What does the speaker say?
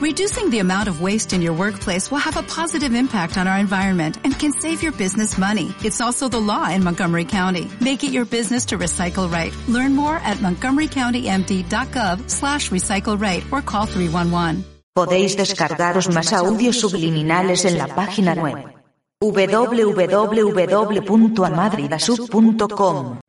Reducing the amount of waste in your workplace will have a positive impact on our environment and can save your business money. It's also the law in Montgomery County. Make it your business to recycle right. Learn more at montgomerycountymd.gov slash recycle right or call 311. Podéis descargaros más audios subliminales en la página web www.amadridasub.com.